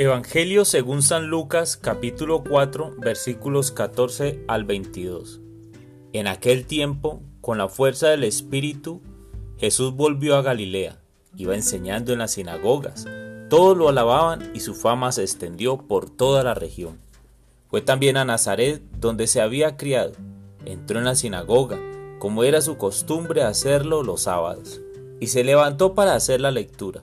Evangelio según San Lucas capítulo 4 versículos 14 al 22. En aquel tiempo, con la fuerza del Espíritu, Jesús volvió a Galilea, iba enseñando en las sinagogas, todos lo alababan y su fama se extendió por toda la región. Fue también a Nazaret, donde se había criado, entró en la sinagoga, como era su costumbre hacerlo los sábados, y se levantó para hacer la lectura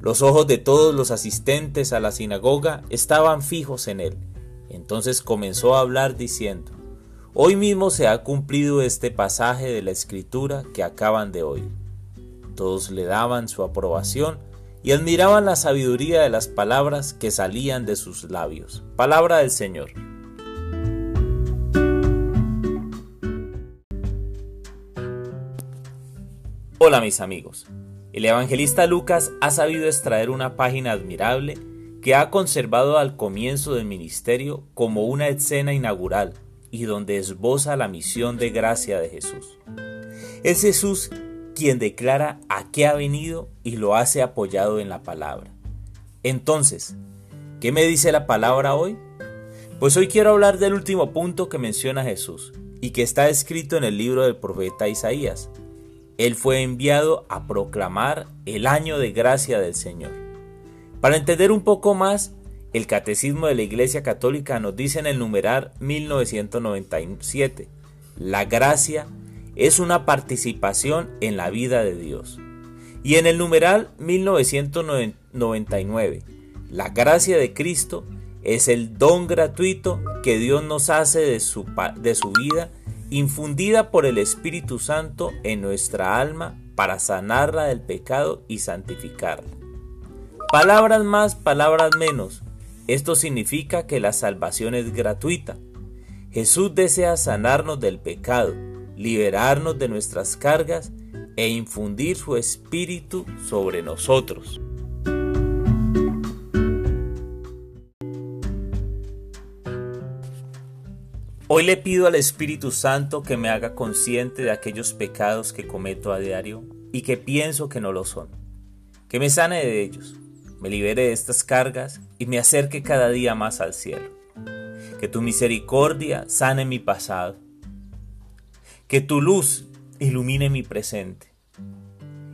Los ojos de todos los asistentes a la sinagoga estaban fijos en él. Entonces comenzó a hablar diciendo, Hoy mismo se ha cumplido este pasaje de la escritura que acaban de oír. Todos le daban su aprobación y admiraban la sabiduría de las palabras que salían de sus labios. Palabra del Señor. Hola mis amigos. El evangelista Lucas ha sabido extraer una página admirable que ha conservado al comienzo del ministerio como una escena inaugural y donde esboza la misión de gracia de Jesús. Es Jesús quien declara a qué ha venido y lo hace apoyado en la palabra. Entonces, ¿qué me dice la palabra hoy? Pues hoy quiero hablar del último punto que menciona Jesús y que está escrito en el libro del profeta Isaías, él fue enviado a proclamar el año de gracia del Señor. Para entender un poco más, el Catecismo de la Iglesia Católica nos dice en el numeral 1997, la gracia es una participación en la vida de Dios. Y en el numeral 1999, la gracia de Cristo es el don gratuito que Dios nos hace de su, de su vida infundida por el Espíritu Santo en nuestra alma para sanarla del pecado y santificarla. Palabras más, palabras menos. Esto significa que la salvación es gratuita. Jesús desea sanarnos del pecado, liberarnos de nuestras cargas e infundir su espíritu sobre nosotros. Hoy le pido al Espíritu Santo que me haga consciente de aquellos pecados que cometo a diario y que pienso que no lo son. Que me sane de ellos, me libere de estas cargas y me acerque cada día más al cielo. Que tu misericordia sane mi pasado. Que tu luz ilumine mi presente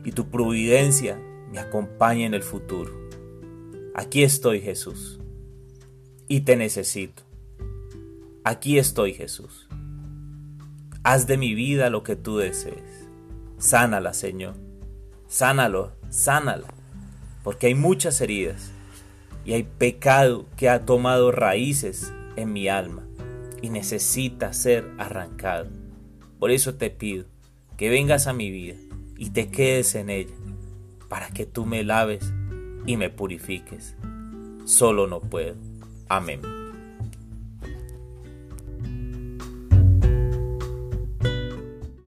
y tu providencia me acompañe en el futuro. Aquí estoy Jesús y te necesito. Aquí estoy Jesús. Haz de mi vida lo que tú desees. Sánala, Señor. Sánalo, sánala. Porque hay muchas heridas y hay pecado que ha tomado raíces en mi alma y necesita ser arrancado. Por eso te pido que vengas a mi vida y te quedes en ella para que tú me laves y me purifiques. Solo no puedo. Amén.